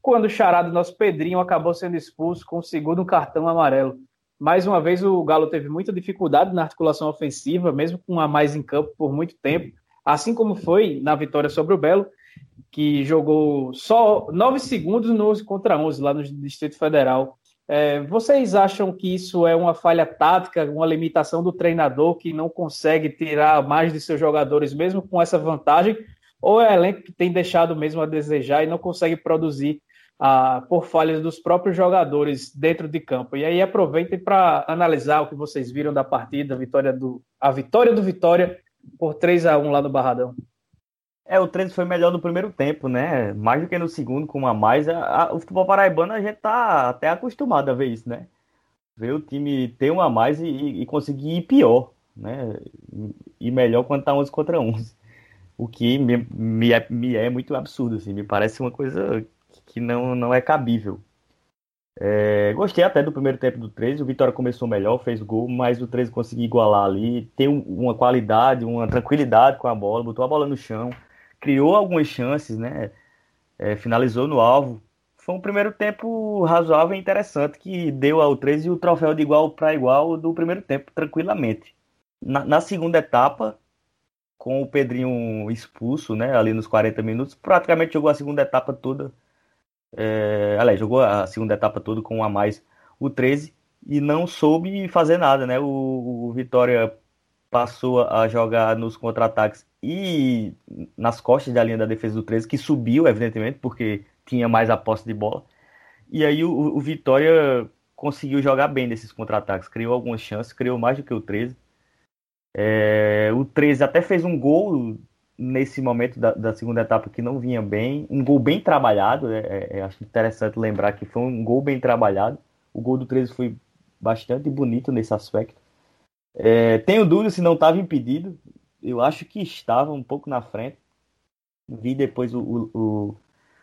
quando o charado nosso Pedrinho acabou sendo expulso com o segundo cartão amarelo. Mais uma vez, o Galo teve muita dificuldade na articulação ofensiva, mesmo com a mais em campo por muito tempo, assim como foi na vitória sobre o Belo, que jogou só 9 segundos no 11 contra 11 lá no Distrito Federal. É, vocês acham que isso é uma falha tática, uma limitação do treinador que não consegue tirar mais de seus jogadores, mesmo com essa vantagem? Ou é elenco que tem deixado mesmo a desejar e não consegue produzir ah, por falhas dos próprios jogadores dentro de campo? E aí aproveitem para analisar o que vocês viram da partida, a vitória do, a vitória do Vitória por 3 a 1 lá no Barradão. É, o 13 foi melhor no primeiro tempo, né? Mais do que no segundo, com uma mais. A, a, o futebol paraibano a gente tá até acostumado a ver isso, né? Ver o time ter uma mais e, e conseguir ir pior, né? E melhor quando tá 11 contra 11. O que me, me, é, me é muito absurdo, assim. Me parece uma coisa que não, não é cabível. É, gostei até do primeiro tempo do 13. O Vitória começou melhor, fez gol, mas o 13 conseguiu igualar ali. Tem uma qualidade, uma tranquilidade com a bola, botou a bola no chão criou algumas chances, né? É, finalizou no alvo. Foi um primeiro tempo razoável e interessante que deu ao 13 o troféu de igual para igual do primeiro tempo, tranquilamente. Na, na, segunda etapa, com o Pedrinho expulso, né, ali nos 40 minutos, praticamente jogou a segunda etapa toda. É, aliás, jogou a segunda etapa toda com um a mais o 13 e não soube fazer nada, né? O, o Vitória passou a jogar nos contra-ataques e nas costas da linha da defesa do 13, que subiu, evidentemente, porque tinha mais a posse de bola. E aí o, o Vitória conseguiu jogar bem nesses contra-ataques, criou algumas chances, criou mais do que o 13. É, o 13 até fez um gol nesse momento da, da, segunda etapa que não vinha bem, um gol bem trabalhado, é, é, é acho interessante lembrar que foi um gol bem trabalhado. O gol do 13 foi bastante bonito nesse aspecto. É, tenho dúvida se não estava impedido. Eu acho que estava um pouco na frente. Vi depois o, o,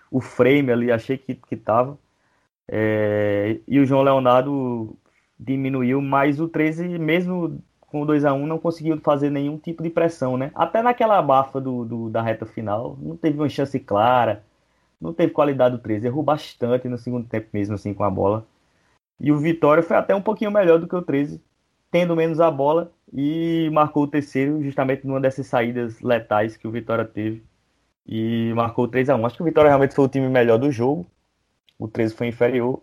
o frame ali, achei que estava. É, e o João Leonardo diminuiu, mas o 13, mesmo com o 2 a 1 não conseguiu fazer nenhum tipo de pressão, né? Até naquela abafa do, do, da reta final, não teve uma chance clara, não teve qualidade do 13, errou bastante no segundo tempo mesmo, assim, com a bola. E o Vitória foi até um pouquinho melhor do que o 13, tendo menos a bola e marcou o terceiro justamente numa dessas saídas letais que o Vitória teve e marcou 3 a 1 Acho que o Vitória realmente foi o time melhor do jogo, o 13 foi inferior.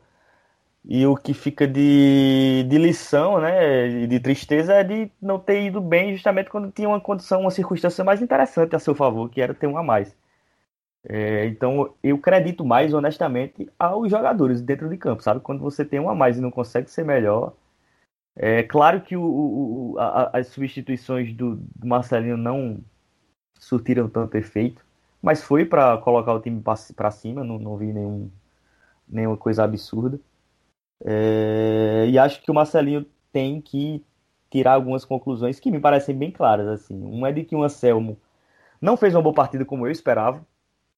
E o que fica de, de lição, né, de tristeza é de não ter ido bem justamente quando tinha uma condição, uma circunstância mais interessante a seu favor, que era ter um a mais. É, então eu acredito mais honestamente aos jogadores dentro de campo, sabe? Quando você tem um a mais e não consegue ser melhor, é claro que o, o, a, as substituições do, do, Marcelinho não surtiram tanto efeito, mas foi para colocar o time para cima, não, não vi nenhum, nenhuma coisa absurda. É, e acho que o Marcelinho tem que tirar algumas conclusões que me parecem bem claras. assim. Um é de que o Anselmo não fez uma boa partida como eu esperava.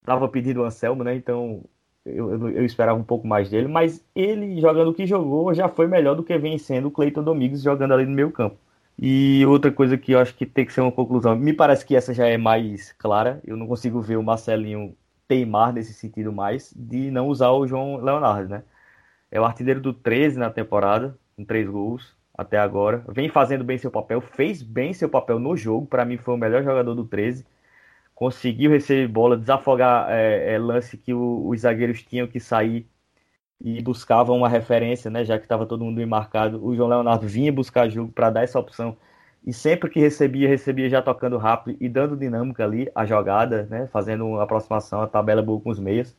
Estava pedindo o Anselmo, né? Então eu, eu, eu, esperava um pouco mais dele, mas ele jogando o que jogou já foi melhor do que vem sendo o Cleiton Domingos jogando ali no meio campo. E outra coisa que eu acho que tem que ser uma conclusão, me parece que essa já é mais clara, eu não consigo ver o Marcelinho teimar nesse sentido mais, de não usar o João Leonardo, né? É o artilheiro do 13 na temporada, com três gols até agora. Vem fazendo bem seu papel, fez bem seu papel no jogo, para mim foi o melhor jogador do 13 conseguiu receber bola, desafogar é, é, lance que o, os zagueiros tinham que sair e buscavam uma referência, né? Já que estava todo mundo marcado, o João Leonardo vinha buscar jogo para dar essa opção e sempre que recebia, recebia já tocando rápido e dando dinâmica ali a jogada, né? Fazendo uma aproximação, a tabela boa com os meias.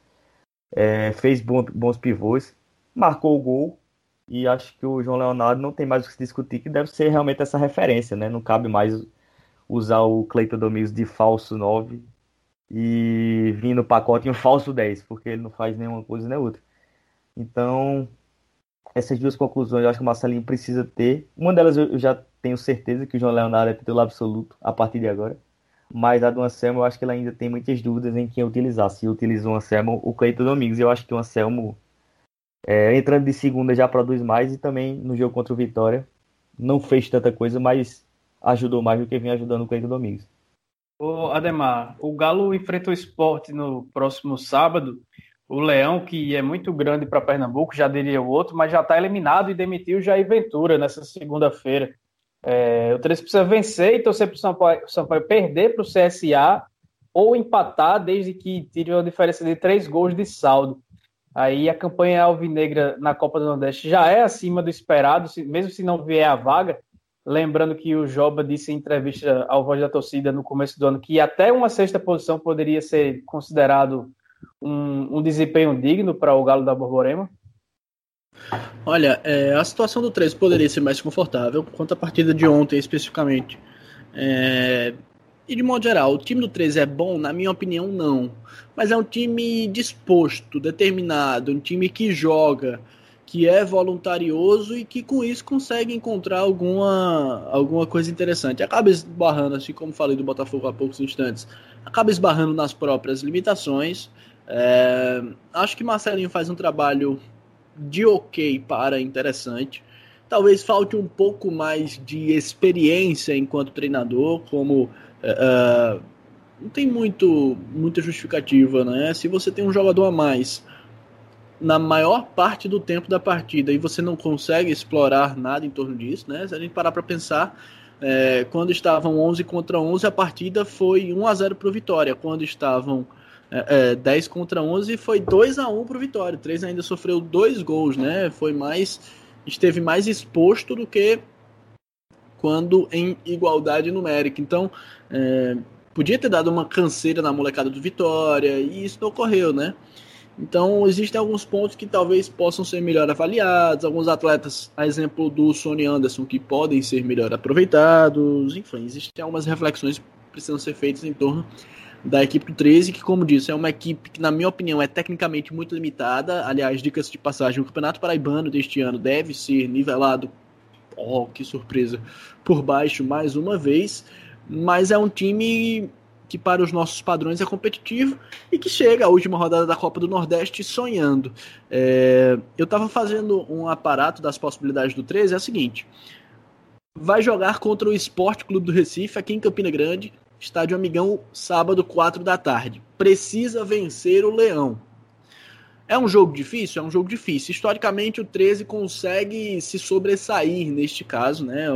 É, fez bons, bons pivôs, marcou o gol e acho que o João Leonardo não tem mais o que se discutir, que deve ser realmente essa referência, né? Não cabe mais usar o Cleiton Domingos de falso 9 e vir no pacote um falso 10, porque ele não faz nenhuma coisa nem outra. Então, essas duas conclusões eu acho que o Marcelinho precisa ter. Uma delas eu já tenho certeza que o João Leonardo é titular absoluto a partir de agora. Mas a do Anselmo eu acho que ele ainda tem muitas dúvidas em quem utilizar. Se utilizou o Anselmo o Cleiton Domingos. Eu acho que o Anselmo, é, entrando de segunda, já produz mais e também no jogo contra o Vitória não fez tanta coisa, mas ajudou mais do que vinha ajudando o Cleiton Domingos. Ô, Ademar, o Galo enfrenta o esporte no próximo sábado. O Leão, que é muito grande para Pernambuco, já diria o outro, mas já está eliminado e demitiu Jair Ventura nessa segunda-feira. É, o 13 precisa vencer e torcer para o Sampaio, Sampaio perder para o CSA ou empatar, desde que tire uma diferença de três gols de saldo. Aí a campanha alvinegra na Copa do Nordeste já é acima do esperado, mesmo se não vier a vaga. Lembrando que o Joba disse em entrevista ao Voz da Torcida no começo do ano que até uma sexta posição poderia ser considerado um, um desempenho digno para o Galo da Borborema. Olha, é, a situação do 13 poderia ser mais confortável, quanto a partida de ontem especificamente. É, e de modo geral, o time do 13 é bom? Na minha opinião, não. Mas é um time disposto, determinado, um time que joga, que é voluntarioso e que com isso consegue encontrar alguma, alguma coisa interessante. Acaba esbarrando, assim como falei do Botafogo há poucos instantes, acaba esbarrando nas próprias limitações. É, acho que Marcelinho faz um trabalho de ok para interessante. Talvez falte um pouco mais de experiência enquanto treinador, como é não tem muito muita justificativa, né? Se você tem um jogador a mais na maior parte do tempo da partida e você não consegue explorar nada em torno disso, né? Se a gente parar para pensar, é, quando estavam 11 contra 11, a partida foi 1 a 0 para Vitória. Quando estavam é, é, 10 contra 11, foi 2 a 1 para Vitória. O 3 ainda sofreu dois gols, né? Foi mais esteve mais exposto do que quando em igualdade numérica. Então, é, podia ter dado uma canseira na molecada do Vitória e isso não ocorreu, né? Então, existem alguns pontos que talvez possam ser melhor avaliados, alguns atletas, a exemplo do Sony Anderson, que podem ser melhor aproveitados, enfim, existem algumas reflexões que precisam ser feitas em torno da equipe do 13, que, como disse, é uma equipe que, na minha opinião, é tecnicamente muito limitada. Aliás, dicas de passagem, o Campeonato Paraibano deste ano deve ser nivelado, oh, que surpresa, por baixo mais uma vez, mas é um time que para os nossos padrões é competitivo e que chega à última rodada da Copa do Nordeste sonhando. É, eu estava fazendo um aparato das possibilidades do 13, é o seguinte: vai jogar contra o Esporte Clube do Recife, aqui em Campina Grande, estádio Amigão, sábado, 4 da tarde. Precisa vencer o Leão. É um jogo difícil? É um jogo difícil. Historicamente, o 13 consegue se sobressair neste caso, né?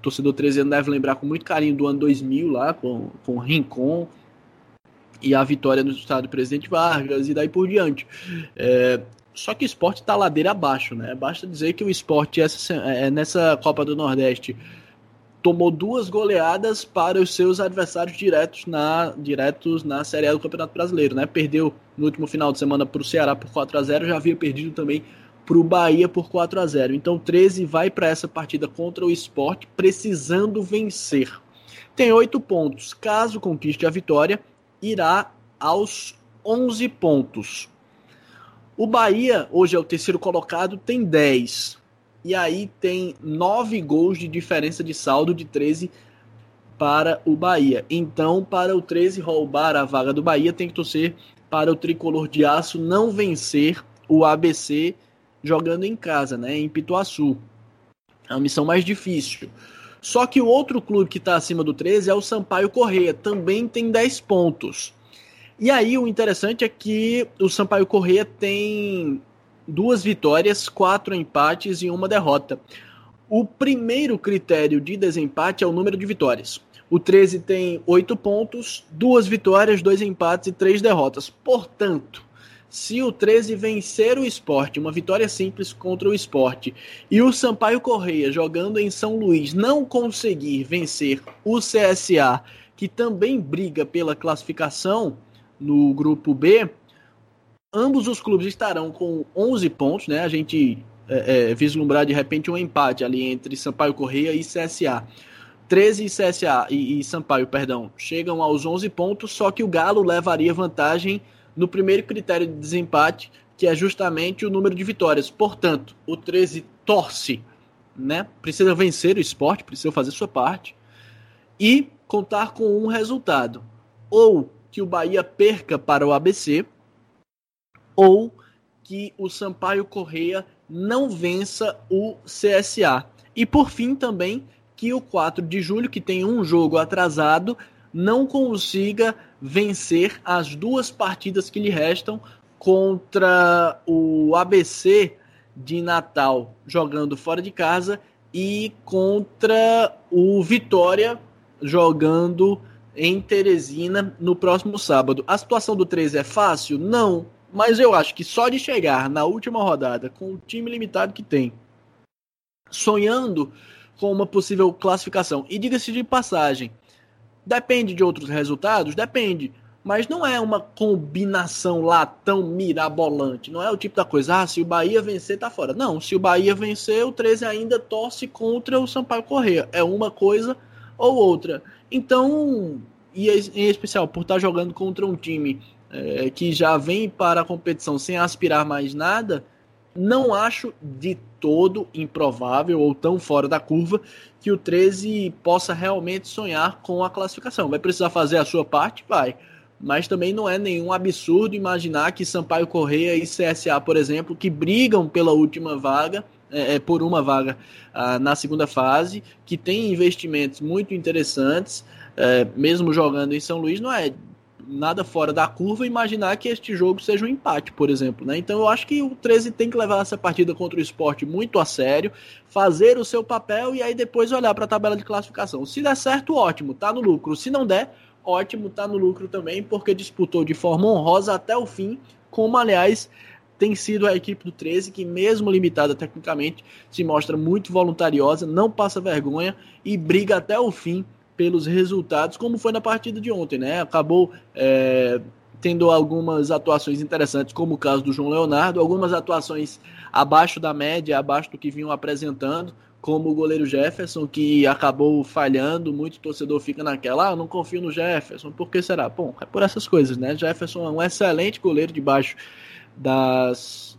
torcedor 13 anos deve lembrar com muito carinho do ano 2000 lá, com, com o Rincon e a vitória no estado do Presidente Vargas e daí por diante. É, só que o esporte está ladeira abaixo, né? Basta dizer que o esporte essa, é, nessa Copa do Nordeste tomou duas goleadas para os seus adversários diretos na, diretos na Série A do Campeonato Brasileiro, né? Perdeu no último final de semana para o Ceará por 4 a 0 já havia perdido também para o Bahia por 4 a 0. Então 13 vai para essa partida contra o esporte precisando vencer. Tem oito pontos. Caso conquiste a vitória, irá aos 11 pontos. O Bahia, hoje é o terceiro colocado, tem 10. E aí tem 9 gols de diferença de saldo de 13 para o Bahia. Então, para o 13 roubar a vaga do Bahia, tem que torcer para o tricolor de aço não vencer o ABC jogando em casa, né, em Pituaçu. É uma missão mais difícil. Só que o outro clube que está acima do 13 é o Sampaio Correia, também tem 10 pontos. E aí o interessante é que o Sampaio Correia tem duas vitórias, quatro empates e uma derrota. O primeiro critério de desempate é o número de vitórias. O 13 tem oito pontos, duas vitórias, dois empates e três derrotas. Portanto, se o 13 vencer o esporte, uma vitória simples contra o esporte, e o Sampaio Correia jogando em São Luís não conseguir vencer o CSA, que também briga pela classificação, no grupo B, ambos os clubes estarão com 11 pontos, né? A gente é, é, vislumbrar de repente um empate ali entre Sampaio Correia e CSA. 13 CSA e, e Sampaio, perdão, chegam aos 11 pontos, só que o Galo levaria vantagem no primeiro critério de desempate, que é justamente o número de vitórias. Portanto, o 13 torce, né? Precisa vencer o esporte, precisa fazer sua parte e contar com um resultado. Ou que o Bahia perca para o ABC ou que o Sampaio Correia não vença o CSA. E por fim também que o 4 de julho, que tem um jogo atrasado, não consiga vencer as duas partidas que lhe restam contra o ABC de Natal jogando fora de casa e contra o Vitória jogando em Teresina no próximo sábado. A situação do 13 é fácil? Não. Mas eu acho que só de chegar na última rodada com o time limitado que tem, sonhando com uma possível classificação, e diga-se de passagem, depende de outros resultados? Depende. Mas não é uma combinação lá tão mirabolante. Não é o tipo da coisa, ah, se o Bahia vencer, tá fora. Não, se o Bahia vencer, o 13 ainda torce contra o Sampaio Correia. É uma coisa ou outra. Então, e em especial por estar jogando contra um time é, que já vem para a competição sem aspirar mais nada, não acho de todo improvável ou tão fora da curva que o 13 possa realmente sonhar com a classificação. Vai precisar fazer a sua parte? Vai. Mas também não é nenhum absurdo imaginar que Sampaio Correia e CSA, por exemplo, que brigam pela última vaga, é, é, por uma vaga ah, na segunda fase, que tem investimentos muito interessantes, é, mesmo jogando em São Luís, não é nada fora da curva imaginar que este jogo seja um empate, por exemplo. Né? Então eu acho que o 13 tem que levar essa partida contra o esporte muito a sério, fazer o seu papel e aí depois olhar para a tabela de classificação. Se der certo, ótimo, tá no lucro. Se não der, ótimo, tá no lucro também, porque disputou de forma honrosa até o fim, como aliás tem sido a equipe do 13 que, mesmo limitada tecnicamente, se mostra muito voluntariosa, não passa vergonha e briga até o fim pelos resultados, como foi na partida de ontem, né? Acabou é, tendo algumas atuações interessantes, como o caso do João Leonardo, algumas atuações abaixo da média, abaixo do que vinham apresentando, como o goleiro Jefferson, que acabou falhando, muito torcedor fica naquela, ah, não confio no Jefferson, por que será? Bom, é por essas coisas, né? Jefferson é um excelente goleiro debaixo das,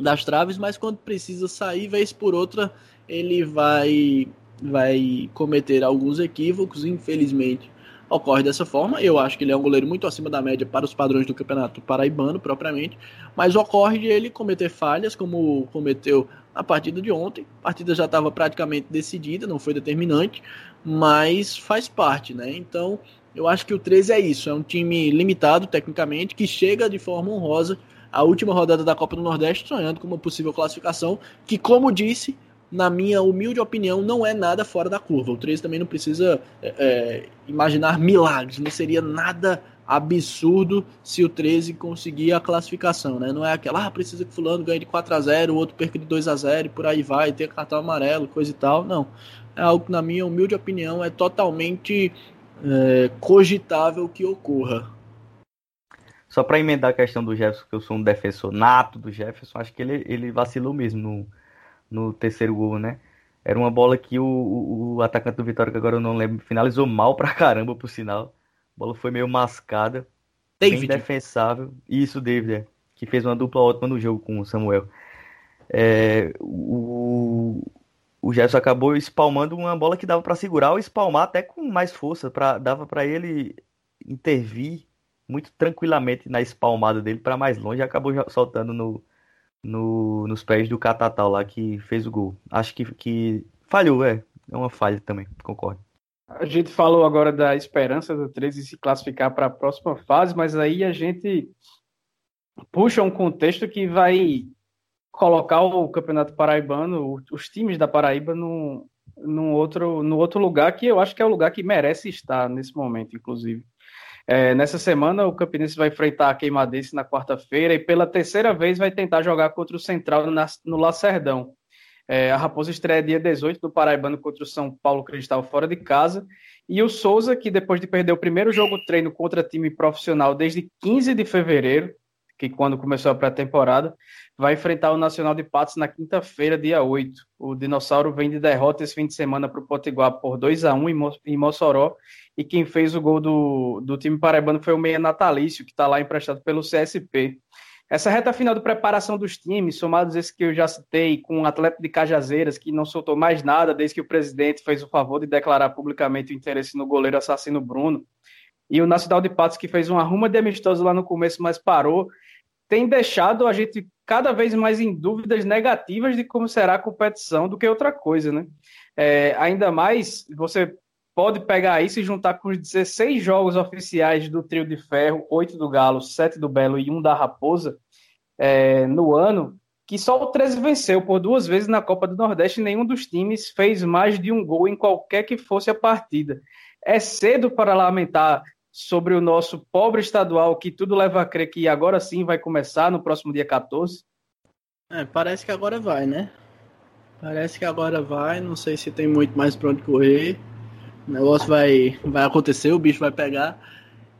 das traves, mas quando precisa sair, vez por outra, ele vai, vai cometer alguns equívocos, infelizmente ocorre dessa forma. Eu acho que ele é um goleiro muito acima da média para os padrões do campeonato paraibano, propriamente, mas ocorre de ele cometer falhas, como cometeu na partida de ontem. A partida já estava praticamente decidida, não foi determinante, mas faz parte, né? Então, eu acho que o 13 é isso, é um time limitado tecnicamente, que chega de forma honrosa a última rodada da Copa do Nordeste, sonhando com uma possível classificação, que, como disse, na minha humilde opinião, não é nada fora da curva. O 13 também não precisa é, é, imaginar milagres, não seria nada absurdo se o 13 conseguir a classificação, né? Não é aquela, ah, precisa que fulano ganhe de 4 a 0 o outro perca de 2 a 0 e por aí vai, ter cartão amarelo, coisa e tal. Não. É algo que, na minha humilde opinião, é totalmente é, cogitável que ocorra. Só para emendar a questão do Jefferson, que eu sou um defensor nato do Jefferson, acho que ele, ele vacilou mesmo no, no terceiro gol, né? Era uma bola que o, o, o, atacante do Vitória, que agora eu não lembro, finalizou mal pra caramba, por sinal. A bola foi meio mascada. David. bem defensável. Isso, David, é, que fez uma dupla ótima no jogo com o Samuel. É, o, o Gerson acabou espalmando uma bola que dava para segurar ou espalmar até com mais força, pra, dava para ele intervir muito tranquilamente na espalmada dele para mais longe e acabou soltando no, no, nos pés do Catatal lá que fez o gol. Acho que, que falhou, é. É uma falha também, concordo. A gente falou agora da esperança do 13 se classificar para a próxima fase, mas aí a gente puxa um contexto que vai colocar o Campeonato Paraibano, os times da Paraíba, num, outro, outro lugar que eu acho que é o lugar que merece estar nesse momento, inclusive. É, nessa semana, o Campinense vai enfrentar a Queimadense na quarta-feira e pela terceira vez vai tentar jogar contra o Central na, no Lacerdão. É, a Raposa estreia dia 18 do Paraibano contra o São Paulo Cristal fora de casa. E o Souza, que depois de perder o primeiro jogo treino contra time profissional desde 15 de fevereiro, que quando começou a pré-temporada, vai enfrentar o Nacional de Patos na quinta-feira, dia 8. O Dinossauro vem de derrota esse fim de semana para o Potiguar por 2 a 1 em Mossoró e quem fez o gol do, do time paraibano foi o Meia Natalício, que está lá emprestado pelo CSP. Essa reta final de preparação dos times, somados esses que eu já citei, com o um atleta de Cajazeiras, que não soltou mais nada desde que o presidente fez o favor de declarar publicamente o interesse no goleiro assassino Bruno, e o Nacional de Patos, que fez uma arruma de amistoso lá no começo, mas parou, tem deixado a gente cada vez mais em dúvidas negativas de como será a competição do que outra coisa, né? É, ainda mais, você pode pegar isso e juntar com os 16 jogos oficiais do trio de ferro, 8 do Galo, 7 do Belo e 1 da Raposa é, no ano, que só o 13 venceu por duas vezes na Copa do Nordeste nenhum dos times fez mais de um gol em qualquer que fosse a partida. É cedo para lamentar sobre o nosso pobre estadual, que tudo leva a crer que agora sim vai começar no próximo dia 14? É, parece que agora vai, né? Parece que agora vai, não sei se tem muito mais para onde correr. O negócio vai, vai acontecer, o bicho vai pegar.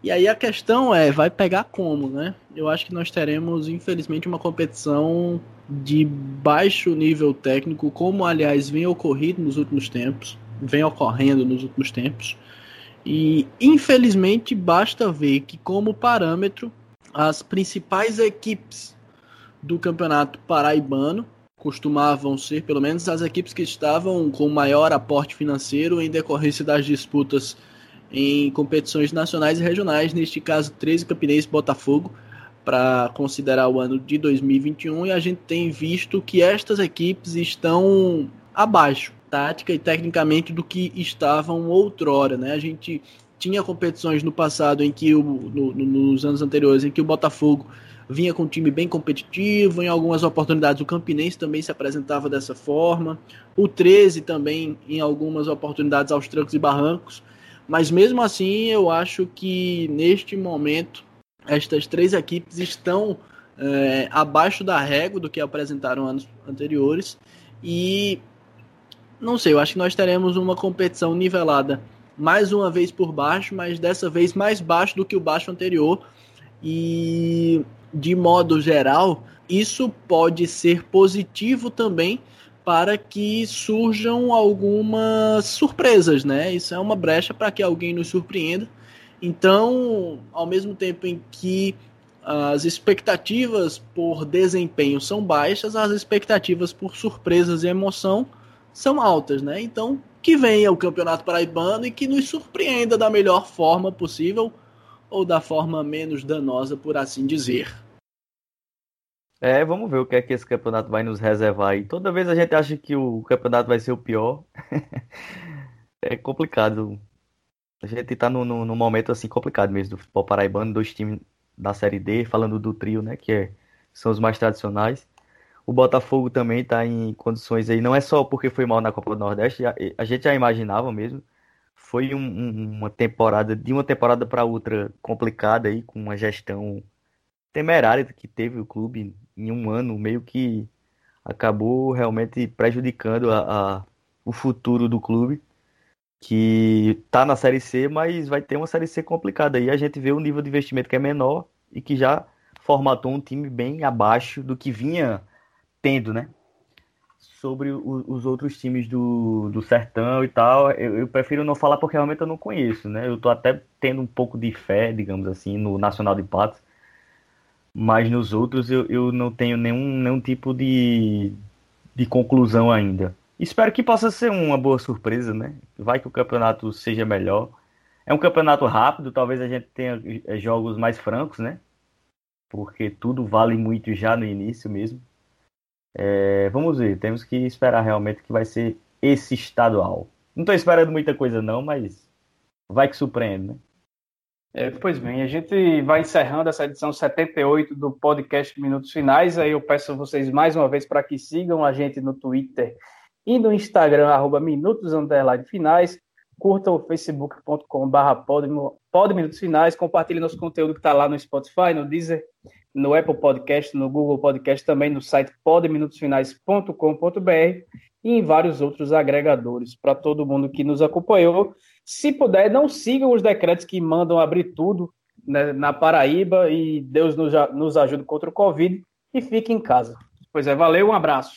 E aí a questão é, vai pegar como, né? Eu acho que nós teremos, infelizmente, uma competição de baixo nível técnico, como aliás vem ocorrido nos últimos tempos, vem ocorrendo nos últimos tempos. E infelizmente basta ver que como parâmetro as principais equipes do campeonato paraibano costumavam ser, pelo menos, as equipes que estavam com maior aporte financeiro em decorrência das disputas em competições nacionais e regionais, neste caso 13 Campinense Botafogo, para considerar o ano de 2021, e a gente tem visto que estas equipes estão abaixo, tática e tecnicamente, do que estavam outrora. Né? A gente tinha competições no passado em que o, no, nos anos anteriores em que o Botafogo vinha com um time bem competitivo, em algumas oportunidades o Campinense também se apresentava dessa forma, o 13 também em algumas oportunidades aos trancos e barrancos, mas mesmo assim eu acho que neste momento estas três equipes estão é, abaixo da régua do que apresentaram anos anteriores e não sei, eu acho que nós teremos uma competição nivelada mais uma vez por baixo, mas dessa vez mais baixo do que o baixo anterior. E de modo geral, isso pode ser positivo também para que surjam algumas surpresas, né? Isso é uma brecha para que alguém nos surpreenda. Então, ao mesmo tempo em que as expectativas por desempenho são baixas, as expectativas por surpresas e emoção são altas, né? Então, que venha o Campeonato Paraibano e que nos surpreenda da melhor forma possível ou da forma menos danosa, por assim dizer. É, vamos ver o que é que esse campeonato vai nos reservar aí. Toda vez a gente acha que o campeonato vai ser o pior. (laughs) é complicado. A gente tá num, no momento assim complicado mesmo do futebol paraibano, dois times da Série D, falando do trio, né, que é, são os mais tradicionais. O Botafogo também está em condições aí, não é só porque foi mal na Copa do Nordeste, a, a gente já imaginava mesmo. Foi um, um, uma temporada, de uma temporada para outra complicada aí, com uma gestão temerária que teve o clube em um ano, meio que acabou realmente prejudicando a, a o futuro do clube, que está na Série C, mas vai ter uma Série C complicada. aí a gente vê o nível de investimento que é menor e que já formatou um time bem abaixo do que vinha né? sobre o, os outros times do, do Sertão e tal. Eu, eu, prefiro não falar porque realmente eu não conheço, né? Eu tô até tendo um pouco de fé, digamos assim, no Nacional de Patos. Mas nos outros eu, eu não tenho nenhum, nenhum tipo de, de conclusão ainda. Espero que possa ser uma boa surpresa, né? Vai que o campeonato seja melhor. É um campeonato rápido, talvez a gente tenha eh, jogos mais francos, né? Porque tudo vale muito já no início mesmo. É, vamos ver, temos que esperar realmente que vai ser esse estadual. Não estou esperando muita coisa não, mas vai que surpreende, né? É, pois bem, a gente vai encerrando essa edição 78 do podcast Minutos Finais. Aí eu peço a vocês mais uma vez para que sigam a gente no Twitter e no Instagram, arroba Minutos Finais. Curtam o facebook.com.br pod Minutos Finais. Compartilhem nosso conteúdo que está lá no Spotify, no Deezer, no Apple Podcast, no Google Podcast, também no site podminutosfinais.com.br e em vários outros agregadores. Para todo mundo que nos acompanhou, se puder, não sigam os decretos que mandam abrir tudo né, na Paraíba e Deus nos, nos ajude contra o Covid e fique em casa. Pois é, valeu, um abraço.